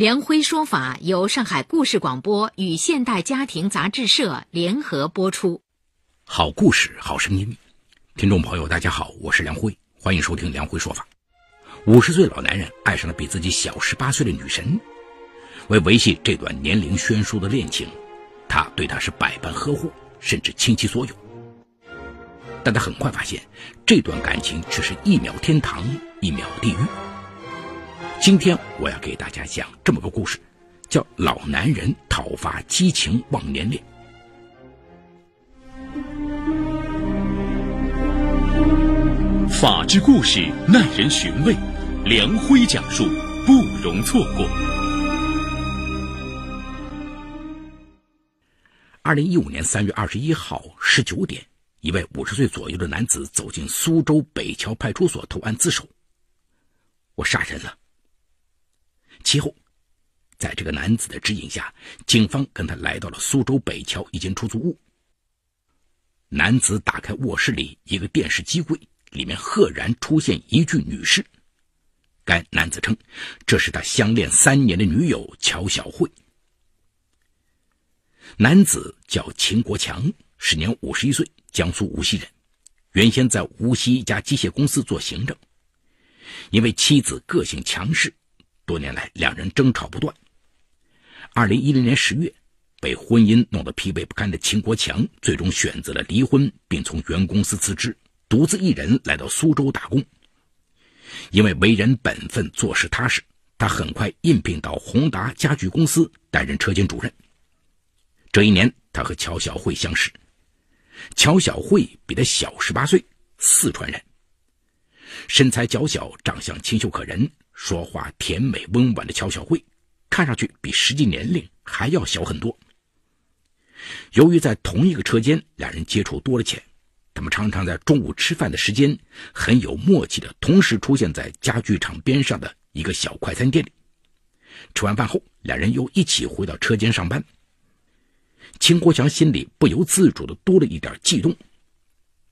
梁辉说法由上海故事广播与现代家庭杂志社联合播出。好故事，好声音，听众朋友，大家好，我是梁辉，欢迎收听梁辉说法。五十岁老男人爱上了比自己小十八岁的女神，为维系这段年龄悬殊的恋情，他对她是百般呵护，甚至倾其所有。但他很快发现，这段感情却是一秒天堂，一秒地狱。今天我要给大家讲这么个故事，叫《老男人讨伐激情忘年恋》。法治故事耐人寻味，梁辉讲述不容错过。二零一五年三月二十一号十九点，一位五十岁左右的男子走进苏州北桥派出所投案自首：“我杀人了。”其后，在这个男子的指引下，警方跟他来到了苏州北桥一间出租屋。男子打开卧室里一个电视机柜，里面赫然出现一具女尸。该男子称，这是他相恋三年的女友乔小慧。男子叫秦国强，时年五十一岁，江苏无锡人，原先在无锡一家机械公司做行政。因为妻子个性强势。多年来，两人争吵不断。二零一零年十月，被婚姻弄得疲惫不堪的秦国强，最终选择了离婚，并从原公司辞职，独自一人来到苏州打工。因为为人本分、做事踏实，他很快应聘到宏达家具公司担任车间主任。这一年，他和乔小慧相识。乔小慧比他小十八岁，四川人，身材娇小，长相清秀可人。说话甜美温婉的乔小慧，看上去比实际年龄还要小很多。由于在同一个车间，两人接触多了起来，他们常常在中午吃饭的时间很有默契的同时出现在家具厂边上的一个小快餐店里。吃完饭后，两人又一起回到车间上班。秦国强心里不由自主的多了一点悸动，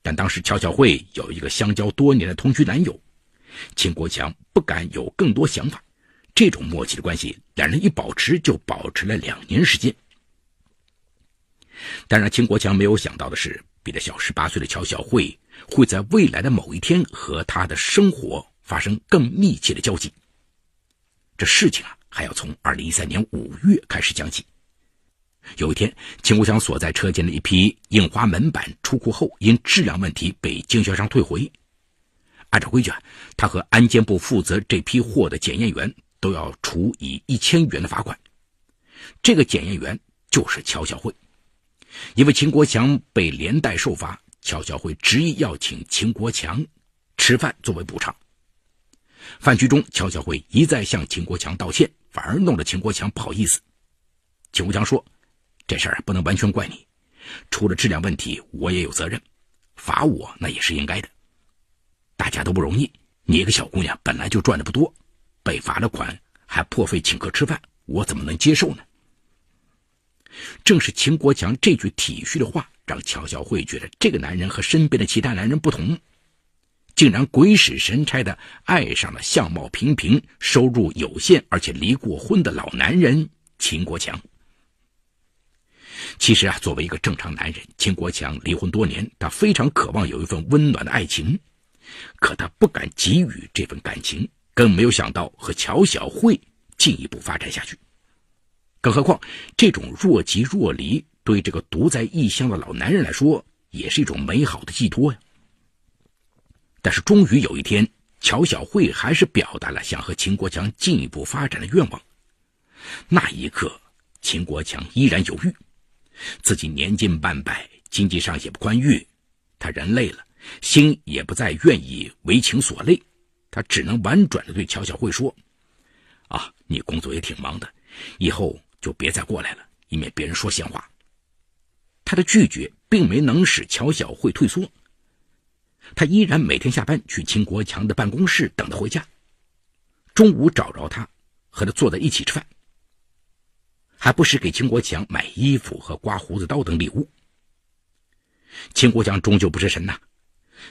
但当时乔小慧有一个相交多年的同居男友。秦国强不敢有更多想法，这种默契的关系，两人一保持就保持了两年时间。但让秦国强没有想到的是，比他小十八岁的乔小慧会在未来的某一天和他的生活发生更密切的交集。这事情啊，还要从二零一三年五月开始讲起。有一天，秦国强所在车间的一批印花门板出库后，因质量问题被经销商退回。按照规矩啊，他和安监部负责这批货的检验员都要处以一千元的罚款。这个检验员就是乔小慧，因为秦国强被连带受罚，乔小慧执意要请秦国强吃饭作为补偿。饭局中，乔小慧一再向秦国强道歉，反而弄得秦国强不好意思。秦国强说：“这事儿不能完全怪你，出了质量问题，我也有责任，罚我那也是应该的。”大家都不容易，你一个小姑娘本来就赚的不多，被罚了款还破费请客吃饭，我怎么能接受呢？正是秦国强这句体恤的话，让乔小慧觉得这个男人和身边的其他男人不同，竟然鬼使神差的爱上了相貌平平、收入有限而且离过婚的老男人秦国强。其实啊，作为一个正常男人，秦国强离婚多年，他非常渴望有一份温暖的爱情。可他不敢给予这份感情，更没有想到和乔小慧进一步发展下去。更何况，这种若即若离，对这个独在异乡的老男人来说，也是一种美好的寄托呀。但是，终于有一天，乔小慧还是表达了想和秦国强进一步发展的愿望。那一刻，秦国强依然犹豫，自己年近半百，经济上也不宽裕，他人累了。心也不再愿意为情所累，他只能婉转的对乔小慧说：“啊，你工作也挺忙的，以后就别再过来了，以免别人说闲话。”他的拒绝并没能使乔小慧退缩。他依然每天下班去秦国强的办公室等他回家，中午找着他，和他坐在一起吃饭，还不时给秦国强买衣服和刮胡子刀等礼物。秦国强终究不是神呐，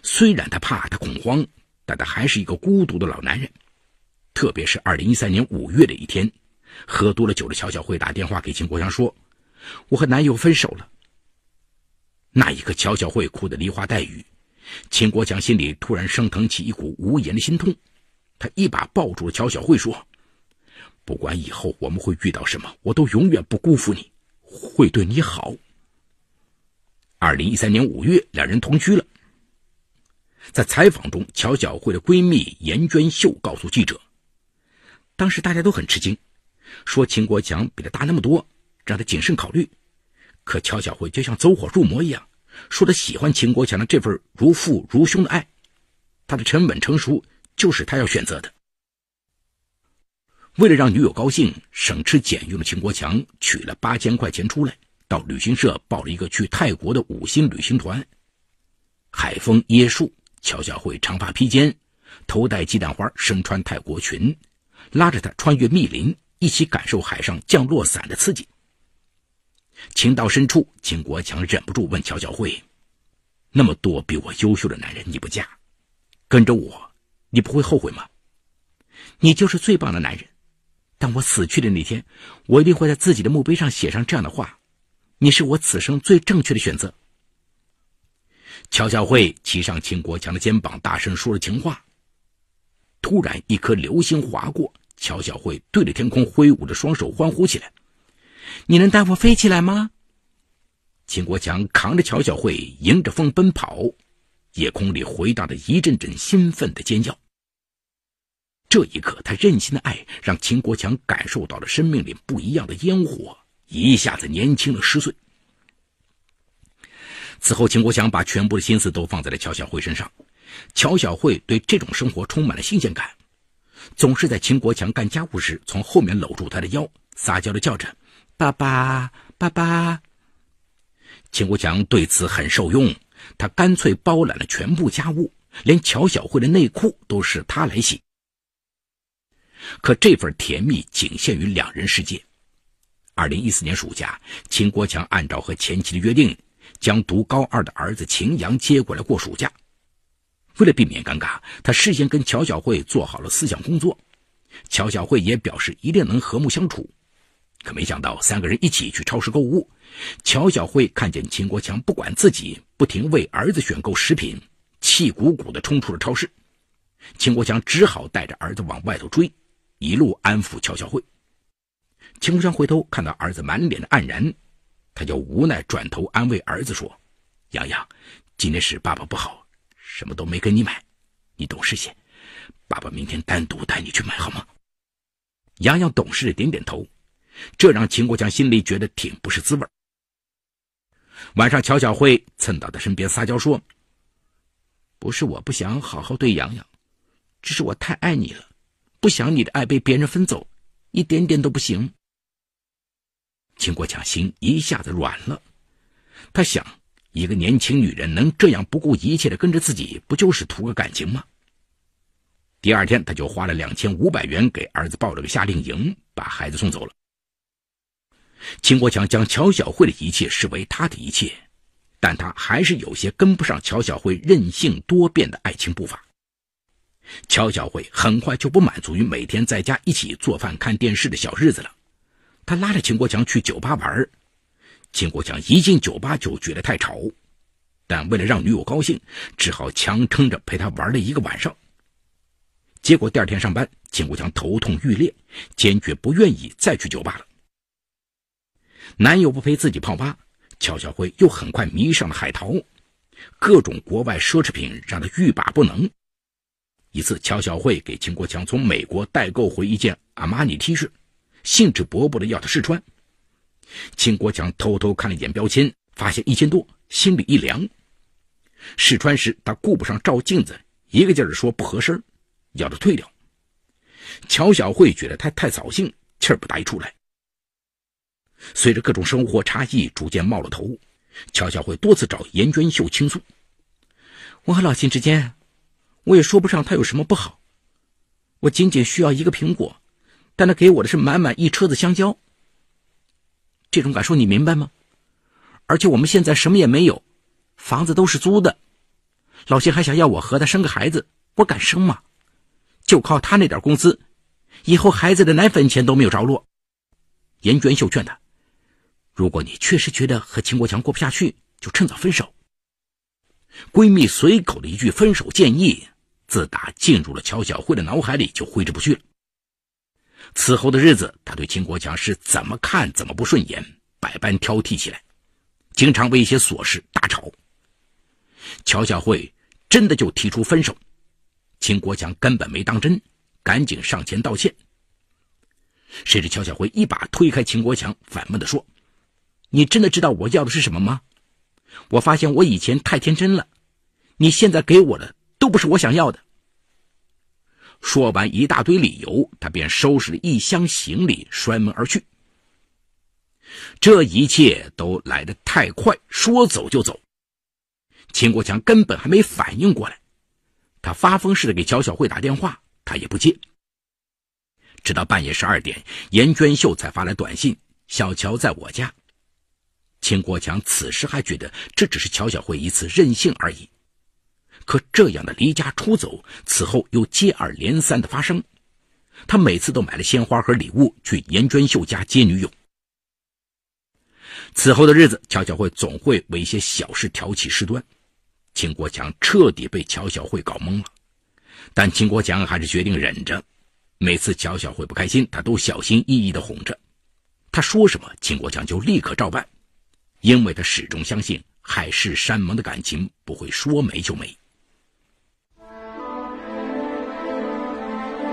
虽然他怕他恐慌，但他还是一个孤独的老男人。特别是二零一三年五月的一天，喝多了酒的乔小慧打电话给秦国强说：“我和男友分手了。”那一刻，乔小慧哭得梨花带雨。秦国强心里突然升腾起一股无言的心痛，他一把抱住了乔小慧，说：“不管以后我们会遇到什么，我都永远不辜负你，会对你好。”二零一三年五月，两人同居了。在采访中，乔小慧的闺蜜严娟秀告诉记者：“当时大家都很吃惊，说秦国强比她大那么多，让她谨慎考虑。可乔小慧就像走火入魔一样。”说她喜欢秦国强的这份如父如兄的爱，他的沉稳成熟就是她要选择的。为了让女友高兴，省吃俭用的秦国强取了八千块钱出来，到旅行社报了一个去泰国的五星旅行团。海风椰树，乔小慧长发披肩，头戴鸡蛋花，身穿泰国裙，拉着他穿越密林，一起感受海上降落伞的刺激。情到深处，秦国强忍不住问乔小慧：“那么多比我优秀的男人，你不嫁，跟着我，你不会后悔吗？你就是最棒的男人。当我死去的那天，我一定会在自己的墓碑上写上这样的话：你是我此生最正确的选择。”乔小慧骑上秦国强的肩膀，大声说了情话。突然，一颗流星划过，乔小慧对着天空挥舞着双手，欢呼起来。你能带我飞起来吗？秦国强扛着乔小慧，迎着风奔跑，夜空里回荡着一阵阵兴奋的尖叫。这一刻，他任性的爱让秦国强感受到了生命里不一样的烟火，一下子年轻了十岁。此后，秦国强把全部的心思都放在了乔小慧身上。乔小慧对这种生活充满了新鲜感，总是在秦国强干家务时从后面搂住他的腰，撒娇的叫着。爸爸，爸爸。秦国强对此很受用，他干脆包揽了全部家务，连乔小慧的内裤都是他来洗。可这份甜蜜仅限于两人世界。二零一四年暑假，秦国强按照和前妻的约定，将读高二的儿子秦阳接过来过暑假。为了避免尴尬，他事先跟乔小慧做好了思想工作，乔小慧也表示一定能和睦相处。可没想到，三个人一起去超市购物，乔小慧看见秦国强不管自己，不停为儿子选购食品，气鼓鼓地冲出了超市。秦国强只好带着儿子往外头追，一路安抚乔小慧。秦国强回头看到儿子满脸的黯然，他就无奈转头安慰儿子说：“洋洋，今天是爸爸不好，什么都没给你买，你懂事些，爸爸明天单独带你去买好吗？”洋洋懂事的点点头。这让秦国强心里觉得挺不是滋味。晚上，乔小慧蹭到他身边撒娇说：“不是我不想好好对洋洋，只是我太爱你了，不想你的爱被别人分走，一点点都不行。”秦国强心一下子软了，他想，一个年轻女人能这样不顾一切的跟着自己，不就是图个感情吗？第二天，他就花了两千五百元给儿子报了个夏令营，把孩子送走了。秦国强将乔小慧的一切视为他的一切，但他还是有些跟不上乔小慧任性多变的爱情步伐。乔小慧很快就不满足于每天在家一起做饭看电视的小日子了，他拉着秦国强去酒吧玩。秦国强一进酒吧就觉得太吵，但为了让女友高兴，只好强撑着陪她玩了一个晚上。结果第二天上班，秦国强头痛欲裂，坚决不愿意再去酒吧了。男友不陪自己泡吧，乔小慧又很快迷上了海淘，各种国外奢侈品让她欲罢不能。一次，乔小慧给秦国强从美国代购回一件阿玛尼 T 恤，兴致勃勃的要他试穿。秦国强偷偷看了一眼标签，发现一千多，心里一凉。试穿时，他顾不上照镜子，一个劲儿说不合身，要他退掉。乔小慧觉得他太扫兴，气儿不打一处来。随着各种生活差异逐渐冒了头，乔小慧多次找严娟秀倾诉：“我和老秦之间，我也说不上他有什么不好。我仅仅需要一个苹果，但他给我的是满满一车子香蕉。这种感受你明白吗？而且我们现在什么也没有，房子都是租的。老谢还想要我和他生个孩子，我敢生吗？就靠他那点工资，以后孩子的奶粉钱都没有着落。”严娟秀劝他。如果你确实觉得和秦国强过不下去，就趁早分手。闺蜜随口的一句分手建议，自打进入了乔小慧的脑海里，就挥之不去了。此后的日子，他对秦国强是怎么看怎么不顺眼，百般挑剔起来，经常为一些琐事大吵。乔小慧真的就提出分手，秦国强根本没当真，赶紧上前道歉。谁知乔小慧一把推开秦国强，反问的说。你真的知道我要的是什么吗？我发现我以前太天真了，你现在给我的都不是我想要的。说完一大堆理由，他便收拾了一箱行李，摔门而去。这一切都来得太快，说走就走。秦国强根本还没反应过来，他发疯似的给乔小慧打电话，他也不接。直到半夜十二点，严娟秀才发来短信：“小乔在我家。”秦国强此时还觉得这只是乔小慧一次任性而已，可这样的离家出走，此后又接二连三的发生。他每次都买了鲜花和礼物去严娟秀家接女友。此后的日子，乔小慧总会为一些小事挑起事端，秦国强彻底被乔小慧搞懵了。但秦国强还是决定忍着，每次乔小慧不开心，他都小心翼翼的哄着。他说什么，秦国强就立刻照办。因为他始终相信海誓山盟的感情不会说没就没。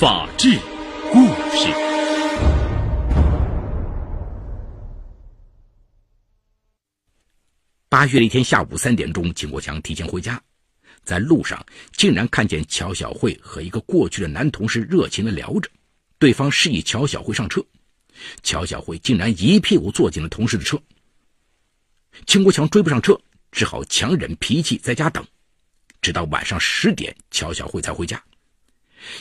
法治故事。八月的一天下午三点钟，秦国强提前回家，在路上竟然看见乔小慧和一个过去的男同事热情的聊着，对方示意乔小慧上车，乔小慧竟然一屁股坐进了同事的车。秦国强追不上车，只好强忍脾气在家等，直到晚上十点，乔小慧才回家。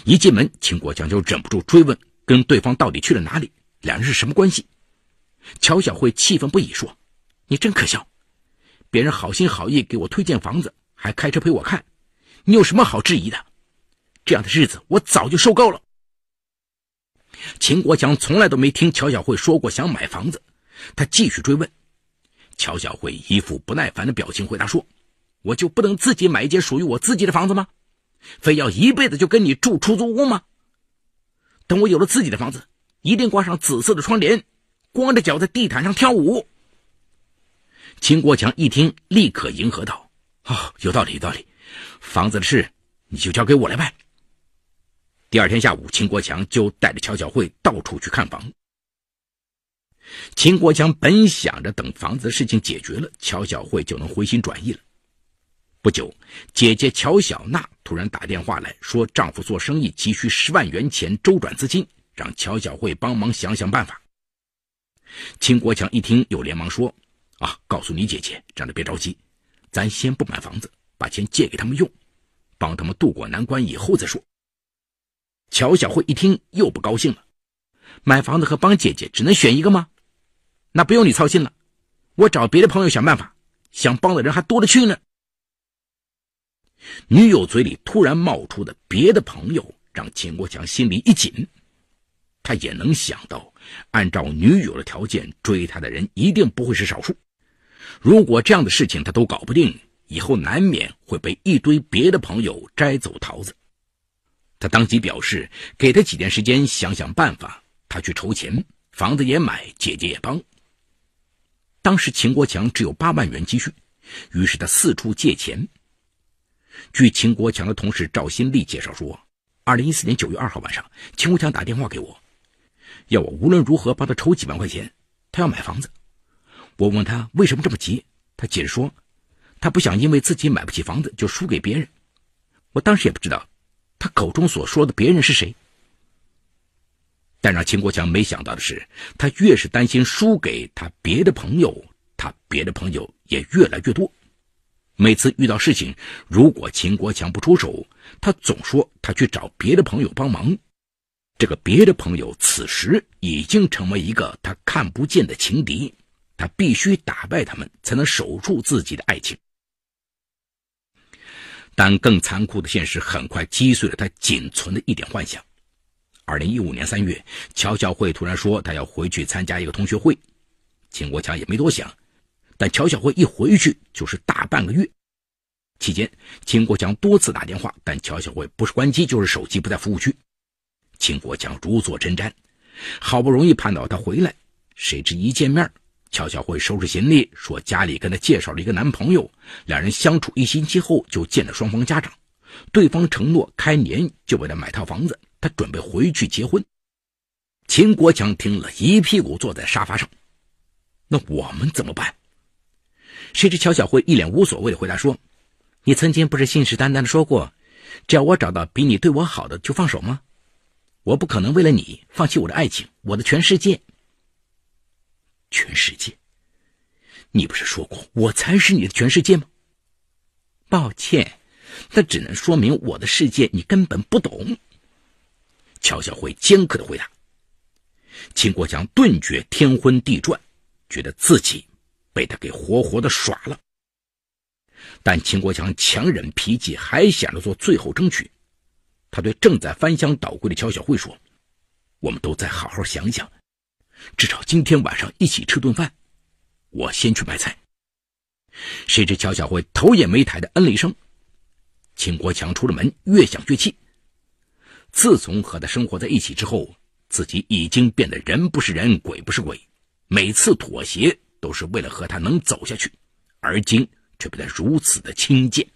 一进门，秦国强就忍不住追问：“跟对方到底去了哪里？两人是什么关系？”乔小慧气愤不已说：“你真可笑！别人好心好意给我推荐房子，还开车陪我看，你有什么好质疑的？这样的日子我早就受够了。”秦国强从来都没听乔小慧说过想买房子，他继续追问。乔小慧一副不耐烦的表情回答说：“我就不能自己买一间属于我自己的房子吗？非要一辈子就跟你住出租屋吗？等我有了自己的房子，一定挂上紫色的窗帘，光着脚在地毯上跳舞。”秦国强一听，立刻迎合道：“哦，有道理，有道理。房子的事，你就交给我来办。”第二天下午，秦国强就带着乔小慧到处去看房。秦国强本想着等房子的事情解决了，乔小慧就能回心转意了。不久，姐姐乔小娜突然打电话来说，丈夫做生意急需十万元钱周转资金，让乔小慧帮忙想想办法。秦国强一听，又连忙说：“啊，告诉你姐姐，让她别着急，咱先不买房子，把钱借给他们用，帮他们渡过难关以后再说。”乔小慧一听，又不高兴了：“买房子和帮姐姐，只能选一个吗？”那不用你操心了，我找别的朋友想办法，想帮的人还多了去呢。女友嘴里突然冒出的别的朋友，让秦国强心里一紧。他也能想到，按照女友的条件追他的人一定不会是少数。如果这样的事情他都搞不定，以后难免会被一堆别的朋友摘走桃子。他当即表示，给他几天时间想想办法，他去筹钱，房子也买，姐姐也帮。当时秦国强只有八万元积蓄，于是他四处借钱。据秦国强的同事赵新立介绍说，二零一四年九月二号晚上，秦国强打电话给我，要我无论如何帮他筹几万块钱，他要买房子。我问他为什么这么急，他解释说，他不想因为自己买不起房子就输给别人。我当时也不知道，他口中所说的别人是谁。但让秦国强没想到的是，他越是担心输给他别的朋友，他别的朋友也越来越多。每次遇到事情，如果秦国强不出手，他总说他去找别的朋友帮忙。这个别的朋友此时已经成为一个他看不见的情敌，他必须打败他们，才能守住自己的爱情。但更残酷的现实很快击碎了他仅存的一点幻想。二零一五年三月，乔小慧突然说她要回去参加一个同学会，秦国强也没多想。但乔小慧一回去就是大半个月，期间秦国强多次打电话，但乔小慧不是关机就是手机不在服务区。秦国强如坐针毡，好不容易盼到她回来，谁知一见面，乔小慧收拾行李说家里跟她介绍了一个男朋友，两人相处一星期后就见了双方家长，对方承诺开年就为她买套房子。她准备回去结婚。秦国强听了一屁股坐在沙发上。那我们怎么办？谁知乔小慧一脸无所谓的回答说：“你曾经不是信誓旦旦的说过，只要我找到比你对我好的就放手吗？我不可能为了你放弃我的爱情，我的全世界。全世界？你不是说过我才是你的全世界吗？抱歉，那只能说明我的世界你根本不懂。”乔小慧尖刻的回答。秦国强顿觉天昏地转，觉得自己被他给活活的耍了。但秦国强强忍脾气，还想着做最后争取。他对正在翻箱倒柜的乔小慧说：“我们都再好好想想，至少今天晚上一起吃顿饭。我先去买菜。”谁知乔小慧头也没抬的嗯了一声。秦国强出了门，越想越气。自从和他生活在一起之后，自己已经变得人不是人，鬼不是鬼。每次妥协都是为了和他能走下去，而今却被他如此的轻贱。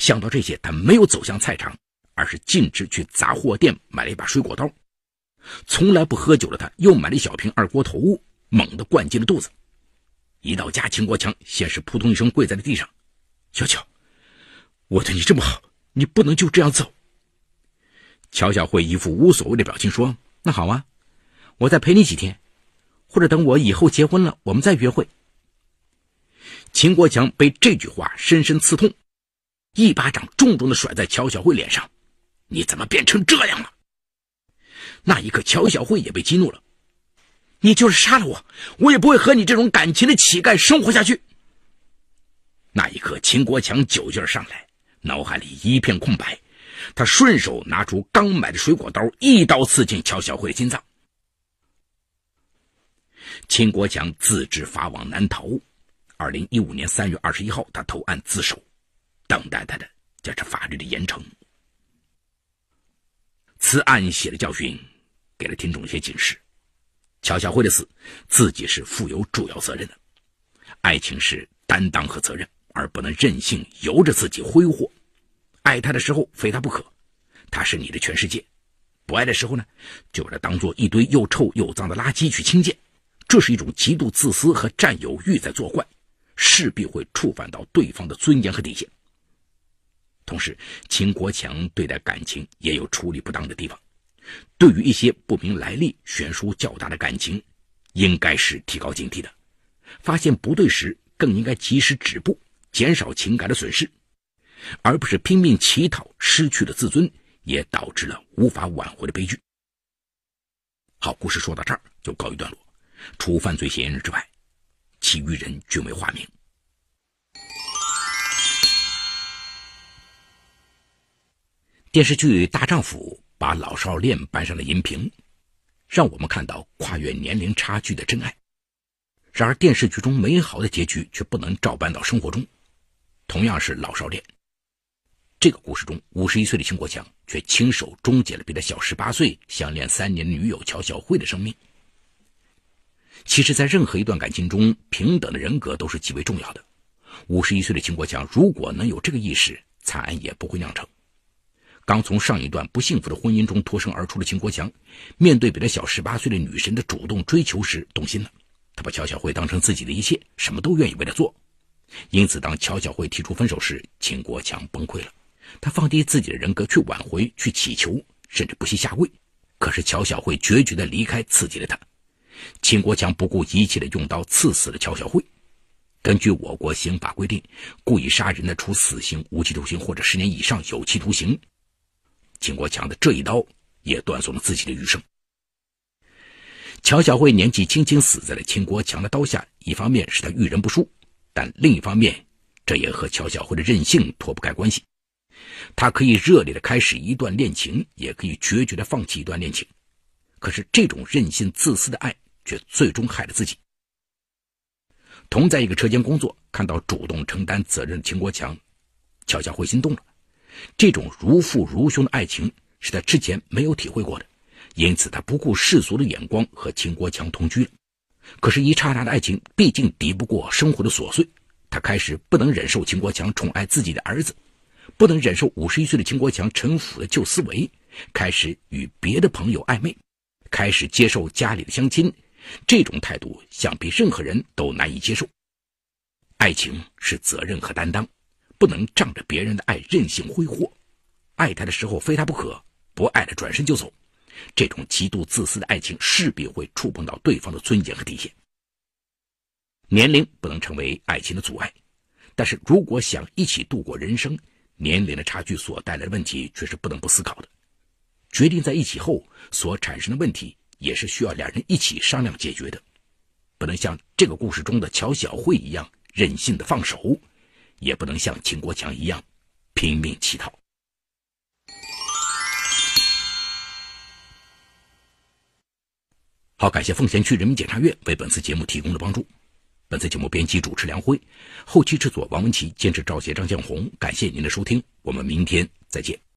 想到这些，他没有走向菜场，而是径直去杂货店买了一把水果刀。从来不喝酒的他，又买了一小瓶二锅头，猛地灌进了肚子。一到家，秦国强先是扑通一声跪在了地上：“小乔，我对你这么好，你不能就这样走。”乔小慧一副无所谓的表情说：“那好啊，我再陪你几天，或者等我以后结婚了，我们再约会。”秦国强被这句话深深刺痛，一巴掌重重的甩在乔小慧脸上：“你怎么变成这样了？”那一刻，乔小慧也被激怒了：“你就是杀了我，我也不会和你这种感情的乞丐生活下去。”那一刻，秦国强酒劲上来，脑海里一片空白。他顺手拿出刚买的水果刀，一刀刺进乔小慧的心脏。秦国强自知法网难逃，二零一五年三月二十一号，他投案自首，等待他的将是法律的严惩。此案写的教训，给了听众一些警示：乔小慧的死，自己是负有主要责任的。爱情是担当和责任，而不能任性由着自己挥霍。爱他的时候非他不可，他是你的全世界；不爱的时候呢，就把他当做一堆又臭又脏的垃圾去轻贱。这是一种极度自私和占有欲在作怪，势必会触犯到对方的尊严和底线。同时，秦国强对待感情也有处理不当的地方。对于一些不明来历、悬殊较大的感情，应该是提高警惕的。发现不对时，更应该及时止步，减少情感的损失。而不是拼命乞讨，失去了自尊，也导致了无法挽回的悲剧。好，故事说到这儿就告一段落。除犯罪嫌疑人之外，其余人均为化名。电视剧《大丈夫》把老少恋搬上了荧屏，让我们看到跨越年龄差距的真爱。然而，电视剧中美好的结局却不能照搬到生活中。同样是老少恋。这个故事中，五十一岁的秦国强却亲手终结了比他小十八岁、相恋三年的女友乔小慧的生命。其实，在任何一段感情中，平等的人格都是极为重要的。五十一岁的秦国强如果能有这个意识，惨案也不会酿成。刚从上一段不幸福的婚姻中脱身而出的秦国强，面对比他小十八岁的女神的主动追求时，动心了。他把乔小慧当成自己的一切，什么都愿意为她做。因此，当乔小慧提出分手时，秦国强崩溃了。他放低自己的人格去挽回、去祈求，甚至不惜下跪。可是乔小慧决绝的离开，刺激了他。秦国强不顾一切的用刀刺死了乔小慧。根据我国刑法规定，故意杀人的，处死刑、无期徒刑或者十年以上有期徒刑。秦国强的这一刀也断送了自己的余生。乔小慧年纪轻轻死在了秦国强的刀下，一方面是他遇人不淑，但另一方面，这也和乔小慧的任性脱不开关系。他可以热烈的开始一段恋情，也可以决绝的放弃一段恋情，可是这种任性自私的爱，却最终害了自己。同在一个车间工作，看到主动承担责任的秦国强，乔小慧心动了。这种如父如兄的爱情是他之前没有体会过的，因此他不顾世俗的眼光和秦国强同居了。可是，一刹那的爱情毕竟敌不过生活的琐碎，他开始不能忍受秦国强宠爱自己的儿子，不能忍受五十一岁的秦国强陈腐的旧思维，开始与别的朋友暧昧，开始接受家里的相亲。这种态度，想必任何人都难以接受。爱情是责任和担当。不能仗着别人的爱任性挥霍，爱他的时候非他不可，不爱了转身就走，这种极度自私的爱情势必会触碰到对方的尊严和底线。年龄不能成为爱情的阻碍，但是如果想一起度过人生，年龄的差距所带来的问题却是不能不思考的。决定在一起后所产生的问题，也是需要两人一起商量解决的，不能像这个故事中的乔小慧一样任性的放手。也不能像秦国强一样拼命乞讨。好，感谢奉贤区人民检察院为本次节目提供的帮助。本次节目编辑主持梁辉，后期制作王文琪，监制赵杰、张建红。感谢您的收听，我们明天再见。